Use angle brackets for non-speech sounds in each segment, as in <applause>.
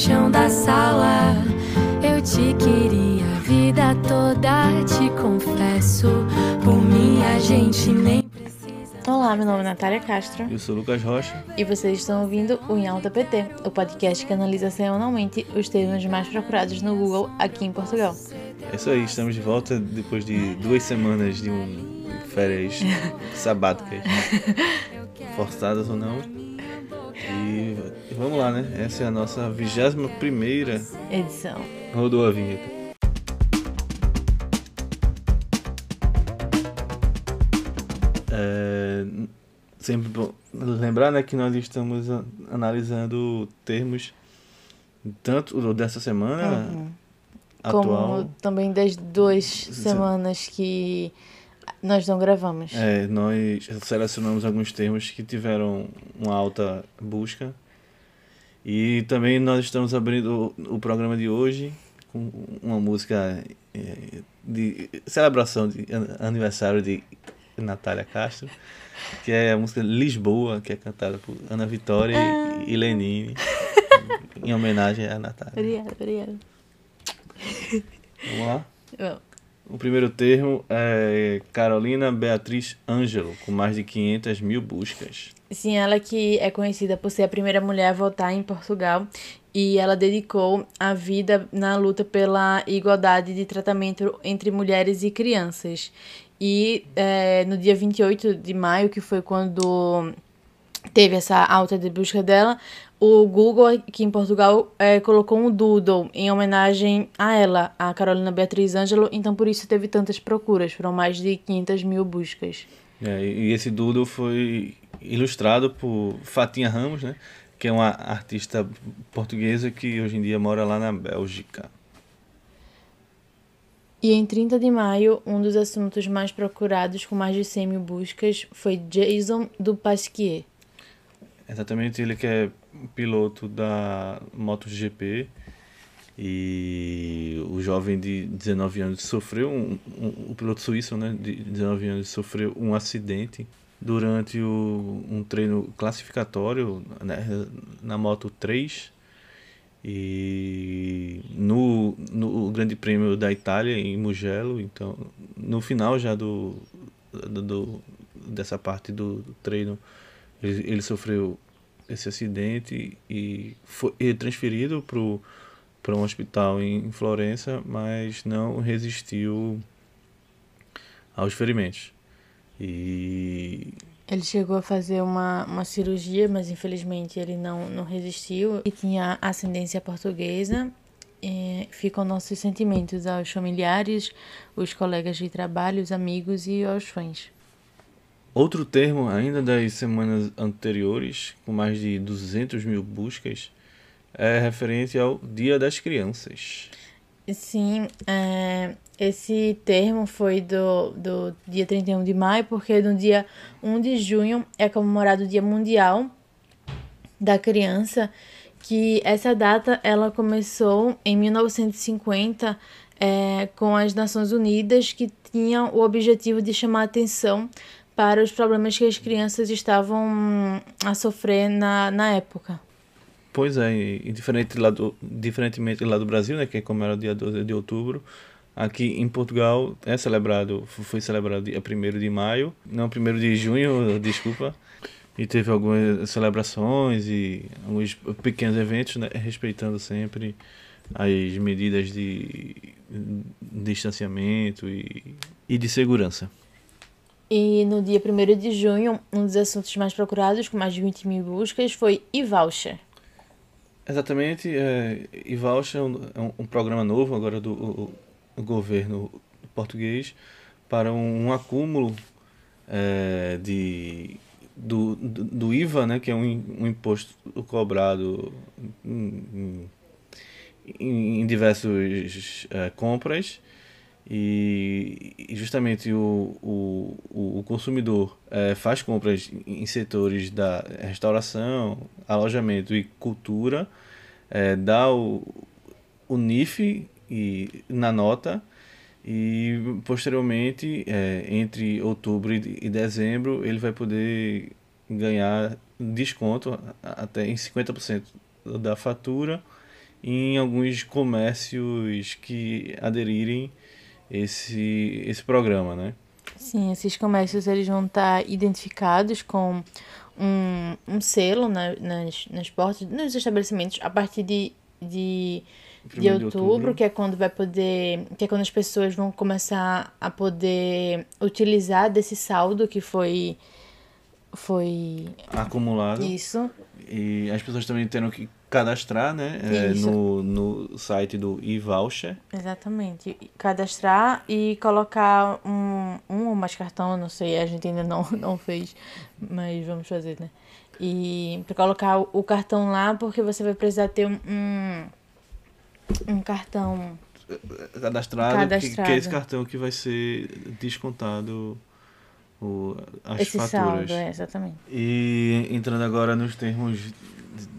chão da sala. Eu te queria a vida toda, te confesso. Por mim a gente nem Olá, meu nome é Natália Castro. Eu sou Lucas Rocha. E vocês estão ouvindo o Em Alta PT, o podcast que analisa semanalmente os termos mais procurados no Google aqui em Portugal. É isso aí, estamos de volta depois de duas semanas de um férias sabáticas. <laughs> Forçadas ou não. Vamos lá, né? Essa é a nossa 21 primeira edição. Rodou a vinheta. É, sempre bom lembrar né, que nós estamos analisando termos tanto dessa semana uhum. atual, como também das duas semanas que nós não gravamos. É, nós selecionamos alguns termos que tiveram uma alta busca e também nós estamos abrindo o, o programa de hoje com uma música é, de celebração de aniversário de Natália Castro, que é a música Lisboa, que é cantada por Ana Vitória ah. e Lenine, em homenagem à Natália. Obrigada, obrigada. Vamos lá? O primeiro termo é Carolina Beatriz Ângelo, com mais de 500 mil buscas. Sim, ela que é conhecida por ser a primeira mulher a votar em Portugal e ela dedicou a vida na luta pela igualdade de tratamento entre mulheres e crianças. E é, no dia 28 de maio, que foi quando teve essa alta de busca dela, o Google aqui em Portugal é, colocou um doodle em homenagem a ela, a Carolina Beatriz Ângelo, então por isso teve tantas procuras, foram mais de 500 mil buscas. É, e esse doodle foi ilustrado por Fatinha Ramos, né, que é uma artista portuguesa que hoje em dia mora lá na Bélgica. E em 30 de maio, um dos assuntos mais procurados com mais de 100 mil buscas foi Jason do Pasquier. Exatamente, ele que é piloto da MotoGP e o jovem de 19 anos sofreu, um, um, o piloto suíço né, de 19 anos sofreu um acidente durante o, um treino classificatório né, na Moto 3 e no, no Grande Prêmio da Itália em Mugello, então no final já do, do, dessa parte do treino ele, ele, sofreu esse acidente e foi transferido para um hospital em Florença, mas não resistiu aos ferimentos. E ele chegou a fazer uma, uma cirurgia, mas infelizmente ele não, não resistiu e tinha ascendência portuguesa. E ficam nossos sentimentos aos familiares, os colegas de trabalho, os amigos e aos fãs. Outro termo, ainda das semanas anteriores, com mais de 200 mil buscas, é referente ao Dia das Crianças. Sim, é, esse termo foi do, do dia 31 de maio, porque no dia 1 de junho é comemorado o Dia Mundial da Criança, que essa data ela começou em 1950 é, com as Nações Unidas, que tinham o objetivo de chamar atenção para os problemas que as crianças estavam a sofrer na, na época. Pois é, e diferente lá do, diferentemente lá do Brasil, né, que é como era o dia 12 de outubro, Aqui em Portugal é celebrado, foi celebrado dia 1 de maio, não 1 de junho, <laughs> desculpa. E teve algumas celebrações e alguns pequenos eventos, né, respeitando sempre as medidas de distanciamento e, e de segurança. E no dia 1 de junho, um dos assuntos mais procurados, com mais de 20 mil buscas, foi e-voucher. Exatamente, é, e-voucher é um, é um, programa novo agora do governo português para um, um acúmulo é, de, do, do, do, IVA, né, que é um, imposto cobrado em, em, em diversas é, compras e, e justamente o, o, o consumidor é, faz compras em setores da restauração, alojamento e cultura, é, dá o, o NIF e na nota E posteriormente, é, entre outubro e dezembro, ele vai poder ganhar desconto até em 50% da fatura em alguns comércios que aderirem esse esse programa, né? Sim, esses comércios eles vão estar identificados com um, um selo na, nas, nas portas, nos estabelecimentos, a partir de, de, de outubro, de outubro, que é quando vai poder. que é quando as pessoas vão começar a poder utilizar desse saldo que foi. foi. acumulado. Isso. E as pessoas também terão que cadastrar, né? É, no, no site do eVoucher. Exatamente. Cadastrar e colocar um, um ou mais cartão, não sei, a gente ainda não, não fez, mas vamos fazer, né? E para colocar o cartão lá, porque você vai precisar ter um, um cartão cadastrado, cadastrado. Que, que, é esse cartão que vai ser descontado o, as esse faturas. Saldo, é, exatamente. E entrando agora nos termos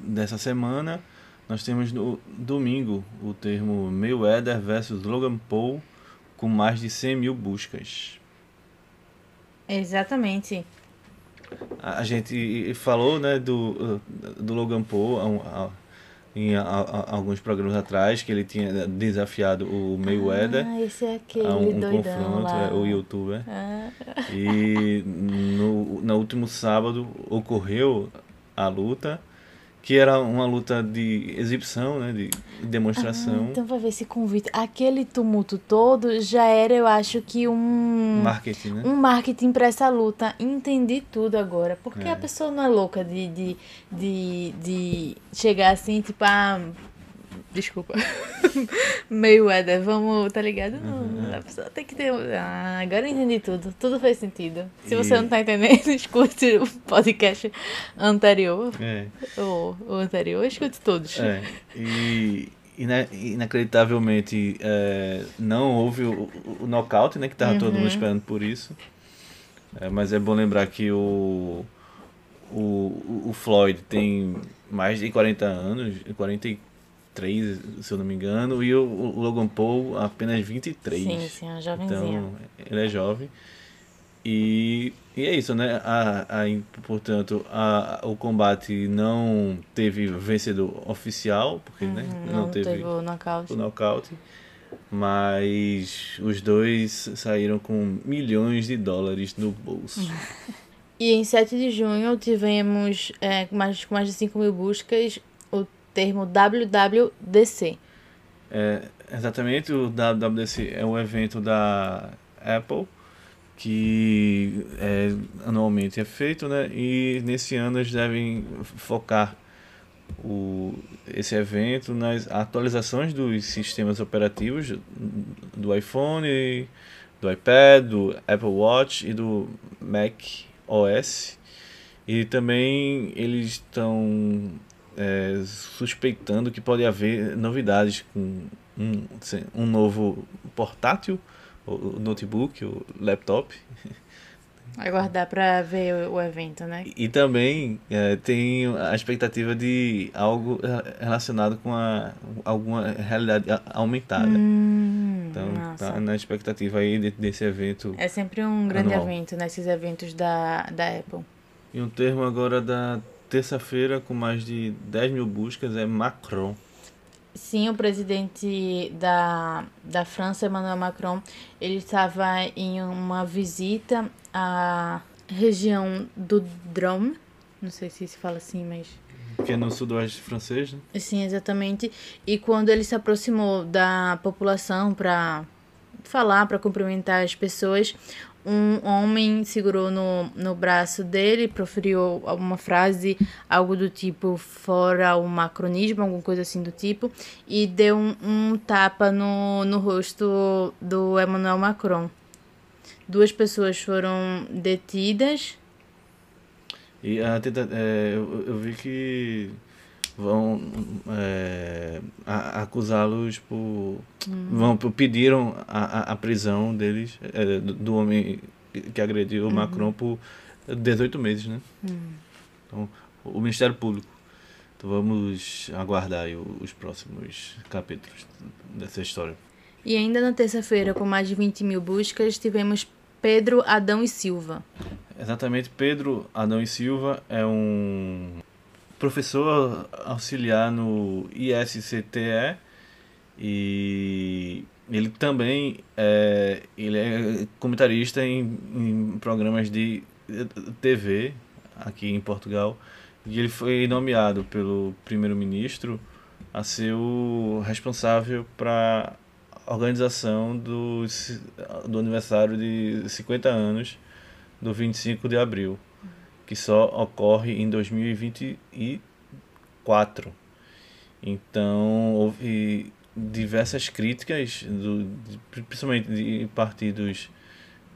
dessa semana, nós temos no domingo o termo Mayweather versus Logan Paul com mais de 100 mil buscas. Exatamente. A gente falou né, do, do Logan Paul em a, a, alguns programas atrás que ele tinha desafiado o Mayweather ah, esse é aquele a um, um confronto. É, o youtuber. Ah. E no, no último sábado ocorreu a luta que era uma luta de exibição, né, de demonstração. Ah, então vai ver esse convite. Aquele tumulto todo já era, eu acho que um marketing, né? Um marketing para essa luta. Entendi tudo agora, porque é. a pessoa não é louca de, de, de, de chegar assim, tipo, ah, Desculpa. <laughs> Mayweather, vamos, tá ligado? Não, a pessoa tem que ter. Ah, agora eu entendi tudo. Tudo faz sentido. Se e... você não tá entendendo, <laughs> escute o podcast anterior. É. O, o anterior, escute todos. É. E inacreditavelmente é, não houve o, o nocaute, né? Que tava uhum. todo mundo uhum. esperando por isso. É, mas é bom lembrar que o, o, o Floyd tem mais de 40 anos, 44 23, se eu não me engano, e o, o Logan Paul apenas 23. Sim, sim, é um jovenzinho. Então, ele é jovem. E, e é isso, né? A, a, portanto, a, o combate não teve vencedor oficial, porque né? uhum, né? não, não teve, teve, o nocaute. o nocaute. Mas os dois saíram com milhões de dólares no bolso. <laughs> E em 7 de junho tivemos é, mais, mais de 5 mil buscas termo WWDC. É, exatamente, o WWDC é um evento da Apple que é, anualmente é feito, né? E nesse ano eles devem focar o, esse evento nas atualizações dos sistemas operativos do iPhone, do iPad, do Apple Watch e do Mac OS. E também eles estão é, suspeitando que pode haver novidades com um, um novo portátil, o notebook, o laptop. Aguardar para ver o evento, né? E, também é, tem a expectativa de algo relacionado com a, alguma realidade aumentada. Hum, então, nossa. tá na expectativa aí desse evento. É sempre um grande anual. evento nesses eventos da, da Apple. E um termo agora da terça-feira com mais de 10 mil buscas é Macron. Sim, o presidente da, da França, Emmanuel Macron, ele estava em uma visita à região do Drôme, não sei se se fala assim, mas... Que é no sudoeste francês, né? Sim, exatamente. E quando ele se aproximou da população para falar, para cumprimentar as pessoas, um homem segurou no, no braço dele, proferiu alguma frase, algo do tipo fora o macronismo, alguma coisa assim do tipo, e deu um, um tapa no, no rosto do Emmanuel Macron. Duas pessoas foram detidas. E a tenta, é, eu, eu vi que vão é, acusá-los por. Hum. Vão, pediram a, a prisão deles, é, do, do, homem que agrediu o uhum. Macron por 18 meses, né? Hum. Então, o Ministério Público. Então vamos aguardar os próximos capítulos dessa história. E ainda na terça-feira, com mais de 20 mil buscas, tivemos Pedro Adão e Silva. Exatamente, Pedro Adão e Silva é um professor auxiliar no ISCTE e ele também é, ele é comentarista em, em programas de TV aqui em Portugal. E ele foi nomeado pelo primeiro-ministro a ser o responsável para organização do, do aniversário de 50 anos do 25 de abril, que só ocorre em 2024. Então, houve diversas críticas, do, principalmente de partidos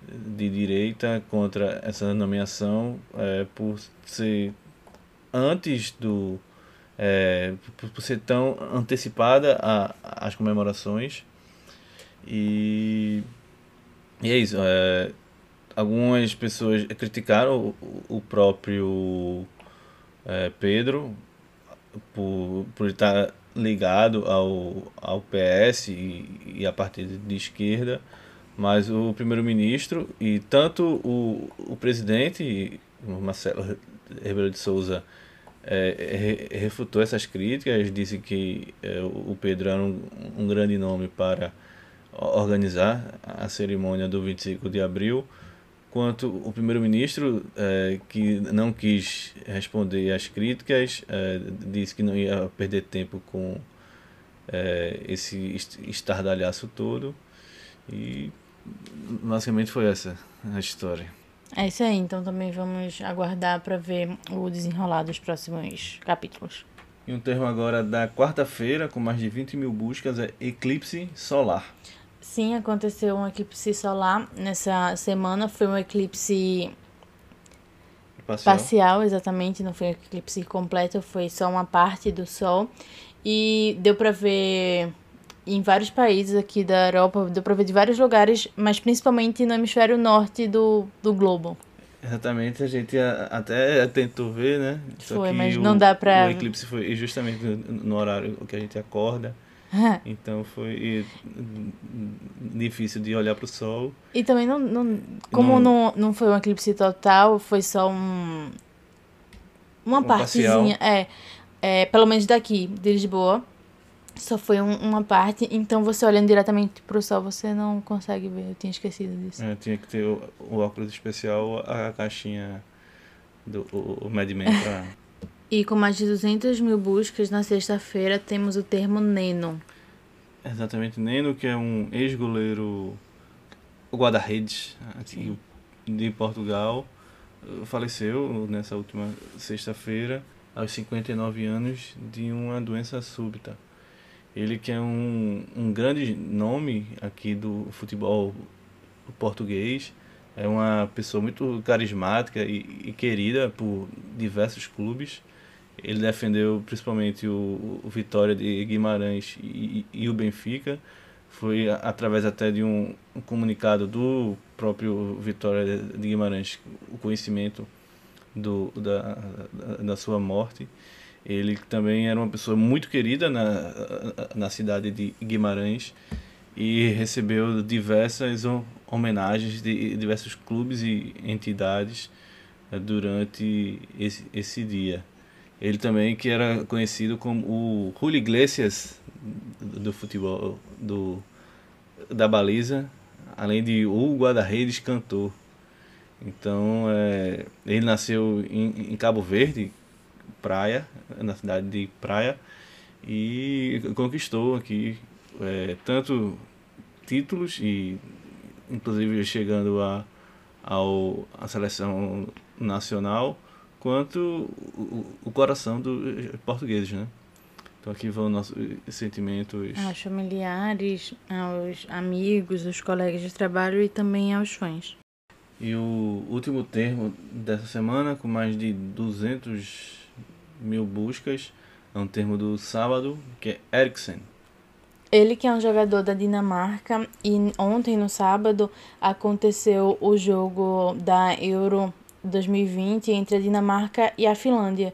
de direita contra essa nomeação é, por ser antes do é, por ser tão antecipada a, as comemorações e, e é isso é, algumas pessoas criticaram o, o próprio é, Pedro por, por estar ligado ao, ao PS e, e a partido de esquerda, mas o primeiro-ministro e tanto o, o presidente, Marcelo Rebelo de Souza, é, refutou essas críticas, disse que é, o Pedro era um, um grande nome para organizar a cerimônia do 25 de abril, quanto o primeiro-ministro, é, que não quis responder às críticas, é, disse que não ia perder tempo com é, esse estardalhaço todo. E basicamente foi essa a história. É isso aí, então também vamos aguardar para ver o desenrolar dos próximos capítulos. E um termo agora da quarta-feira, com mais de 20 mil buscas, é eclipse solar. Sim, aconteceu um eclipse solar nessa semana. Foi um eclipse parcial, parcial exatamente. Não foi um eclipse completo, foi só uma parte do Sol. E deu para ver em vários países aqui da Europa, deu para ver de vários lugares, mas principalmente no hemisfério norte do, do globo. Exatamente, a gente até tentou ver, né? Só foi, mas não dá pra. O eclipse foi justamente no horário que a gente acorda. <laughs> então foi difícil de olhar para o sol. E também não, não como não, não foi um eclipse total, foi só um uma um partezinha, é, é, pelo menos daqui de Lisboa, só foi um, uma parte. Então você olhando diretamente para o sol, você não consegue ver. Eu tinha esquecido disso. É, tinha que ter o, o óculos especial, a caixinha do o, o Madman para E com mais de 200 mil buscas, na sexta-feira temos o termo Neno. Exatamente, Neno, que é um ex-goleiro guarda-redes aqui de Portugal, faleceu nessa última sexta-feira, aos 59 anos, de uma doença súbita. Ele que é um, um grande nome aqui do futebol português, é uma pessoa muito carismática e, e querida por diversos clubes ele defendeu principalmente o, o Vitória de Guimarães e, e, o Benfica. Foi através até de um, um comunicado do próprio Vitória de Guimarães, o conhecimento do, da, da sua morte. Ele também era uma pessoa muito querida na, na cidade de Guimarães e recebeu diversas homenagens de diversos clubes e entidades eh, durante esse, esse dia. Ele também que era conhecido como o Julio Iglesias do futebol do da baliza, além de o guarda-redes cantor. Então, é, ele nasceu em, em, Cabo Verde, Praia, na cidade de Praia, e conquistou aqui é, tanto títulos e inclusive chegando a ao, a seleção nacional quanto o, o coração dos portugueses, né? Então aqui vão nossos sentimentos. Aos familiares, aos amigos, aos colegas de trabalho e também aos fãs. E o último termo dessa semana, com mais de 200 mil buscas, é um termo do sábado, que é Eriksen. Ele que é um jogador da Dinamarca e ontem no sábado aconteceu o jogo da Euro 2020 entre a Dinamarca e a Finlândia.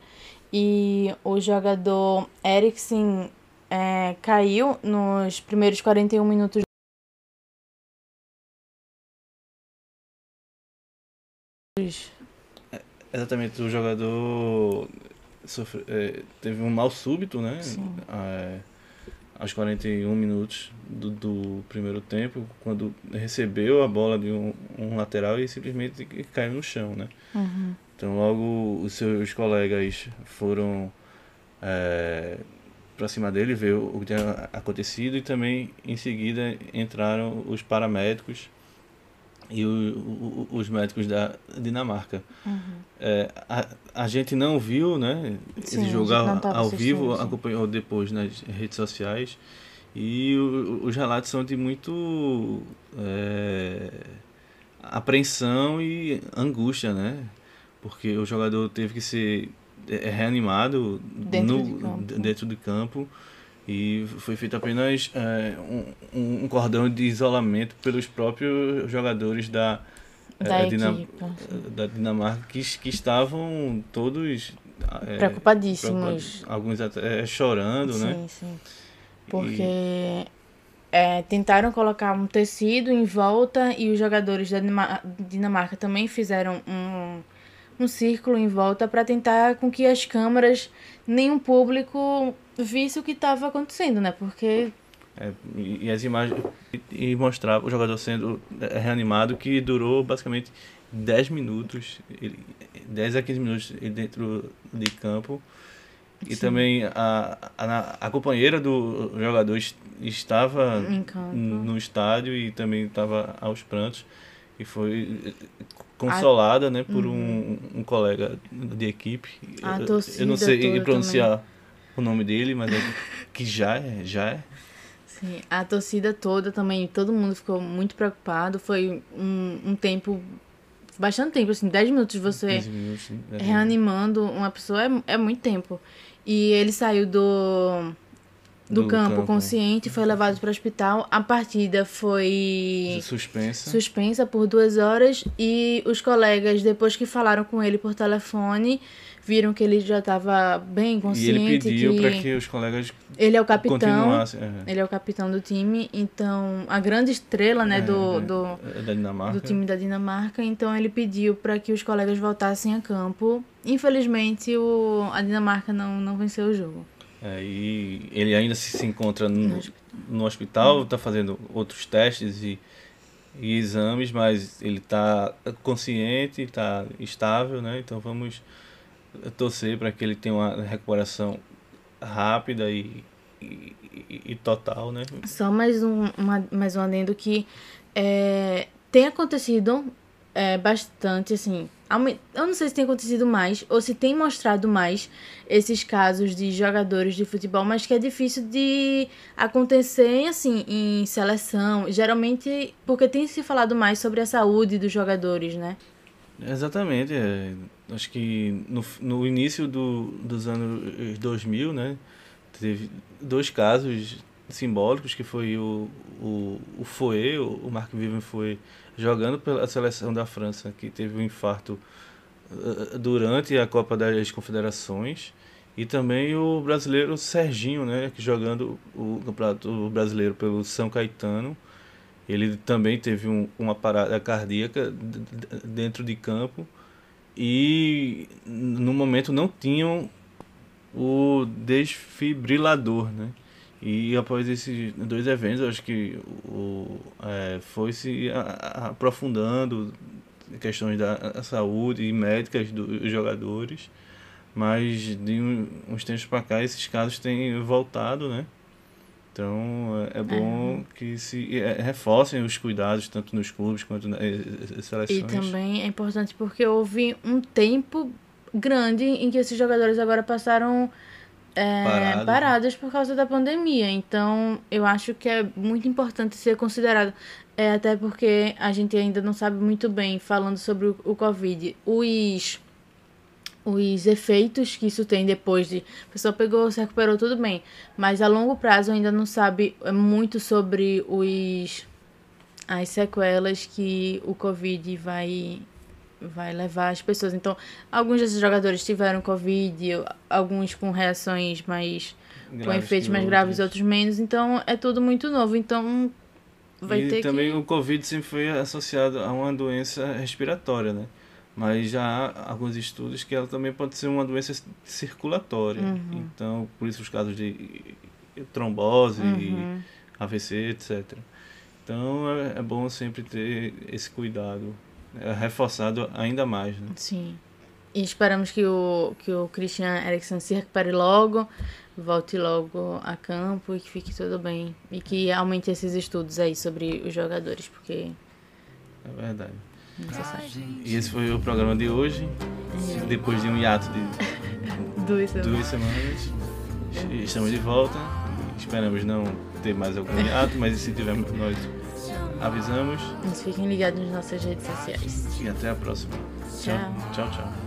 E o jogador Eriksen é, caiu nos primeiros 41 minutos é, Exatamente, o jogador sofre, é, teve um mal súbito, né? Sim. Ah, é, aos 41 minutos do, do primeiro tempo, quando recebeu a bola de um, um lateral e simplesmente caiu no chão, né? Uhum. Então logo os seus colegas foram é, para cima dele ver o que tinha acontecido e também em seguida entraram os paramédicos e o, o, os médicos da Dinamarca. Uhum. É, a, a gente não viu né, Sim, esse jogo ao, ao vivo, sim. acompanhou depois nas redes sociais e o- os relatos são de muito é, apreensão e angústia, né? Porque o jogador teve que ser é, reanimado Dentro no, de campo. dentro de campo e foi feito apenas é, um, um- cordão de isolamento pelos próprios jogadores da, Da é, Dina- equipe. da Dinamarca que, que estavam todos é, Preocupadíssimos. preocupa- alguns até é, chorando, sim, né? sim. Porque é, tentaram colocar um tecido em volta e os jogadores da Dinama- Dinamarca também fizeram um, um círculo em volta para tentar com que as câmeras, nenhum público visse o que estava acontecendo, né? Porque É, e, e as imagens e, e mostrar o jogador sendo é, reanimado que durou basicamente 10 minutos, ele, 10 a 15 minutos dentro de campo. E Sim. também a, a, a companheira do jogador es- estava no estádio e também estava aos prantos e foi eh, consolada né, por um, um colega de equipe. Uhum. A Eu- eu torcida não sei pronunciar o nome dele, mas é que já é, já é. Sim, a torcida toda também, todo mundo ficou muito preocupado. Foi um, um tempo, bastante tempo, assim, 10 minutos você 15 minutos, né? reanimando uma pessoa é, é muito tempo. E ele saiu do, do, Do campo, campo. consciente, foi levado para o hospital. A partida foi suspensa. suspensa por duas horas e os colegas, depois que falaram com ele por telefone, viram que ele já estava bem E consciente. ele pediu para que os colegas ele é o capitão. continuassem. é, Ele é o capitão do time, então a grande estrela, né, é, do, é, do, é do time da Dinamarca. Então ele pediu para que os colegas voltassem a campo. Infelizmente, o, a Dinamarca não, não venceu o jogo. É, e ele ainda se, encontra no, No hospital. está fazendo outros testes e, e exames, mas ele está consciente, está estável, né? Então vamos torcer para que ele tenha uma recuperação rápida e, e, e- e total, né? Só mais um, uma, mais um adendo que é, tem acontecido é, bastante, assim. Eu não sei se tem acontecido mais ou se tem mostrado mais esses casos de jogadores de futebol, mas que é difícil de acontecer, assim, em seleção. Geralmente porque tem se falado mais sobre a saúde dos jogadores, né? Exatamente. é. acho que no, no início do, dos anos 2000, né, teve dois casos simbólicos, que foi o, o, o Fouet, o, Marc Vivian foi jogando pela seleção da França, que teve um infarto eh, durante a Copa das Confederações, e também o brasileiro Serginho, né, que jogando o Campeonato Brasileiro pelo São Caetano, ele também teve um, uma parada cardíaca dentro de campo e no momento não tinham o desfibrilador, né? E após esses dois eventos, acho que o, é, foi se aprofundando questões da saúde e médicas dos jogadores, mas de uns tempos para cá esses casos têm voltado, né? Então é é bom que se é, reforcem os cuidados tanto nos clubes quanto nas E seleções. também é importante porque houve um tempo grande em que esses jogadores agora passaram é, Parados. parados por causa da pandemia. Então, eu acho que é muito importante ser considerado. É, até porque a gente ainda não sabe muito bem, falando sobre o, o Covid, os, os efeitos que isso tem depois de. A pessoa pegou, se recuperou, tudo bem. Mas a longo prazo ainda não sabe é, muito sobre os as sequelas que o Covid vai, vai levar as pessoas. Então, alguns desses jogadores tiveram Covid, alguns com reações mais. com Graves efeitos que mais graves, outros menos. Então, é tudo muito novo. Então, vai e ter também que. o Covid sempre foi associado a uma doença respiratória, né? Mas já há alguns estudos que ela também pode ser uma doença circulatória. Uhum. Então, por isso os casos de trombose, Uhum. AVC, etc. Então, é, é bom sempre ter esse cuidado, reforçado ainda mais, né? Sim. E esperamos que o, que o Christian Eriksen se recupere logo, volte logo a campo e que fique tudo bem. E que aumente esses estudos aí sobre os jogadores, porque É verdade. é necessário. E esse foi o programa de hoje. Depois de um hiato de <laughs> Duas duas semanas, estamos de volta. Esperamos não ter mais algum hiato, mas se tivermos, nós avisamos. Mas fiquem ligados nas nossas redes sociais. E até a próxima. Tchau. Tchau, tchau.